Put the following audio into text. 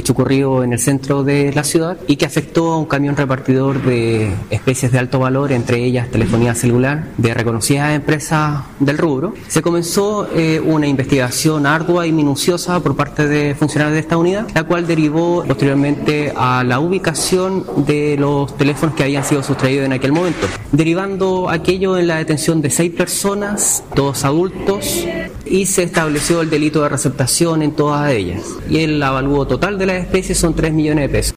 hecho ocurrido en el centro de la ciudad y que afectó a un camión repartidor de especies de alto valor, entre ellas telefonía celular, de reconocidas empresas del rubro. Se comenzó eh, una investigación ardua y minuciosa por parte de funcionarios de esta unidad, la cual derivó posteriormente a la ubicación de los teléfonos que habían sido sustraídos en aquel momento, derivando aquello en la detención de seis personas, todos adultos, y se estableció el delito de receptación en todas ellas. Y el avalúo total de las especies son 3 millones de pesos.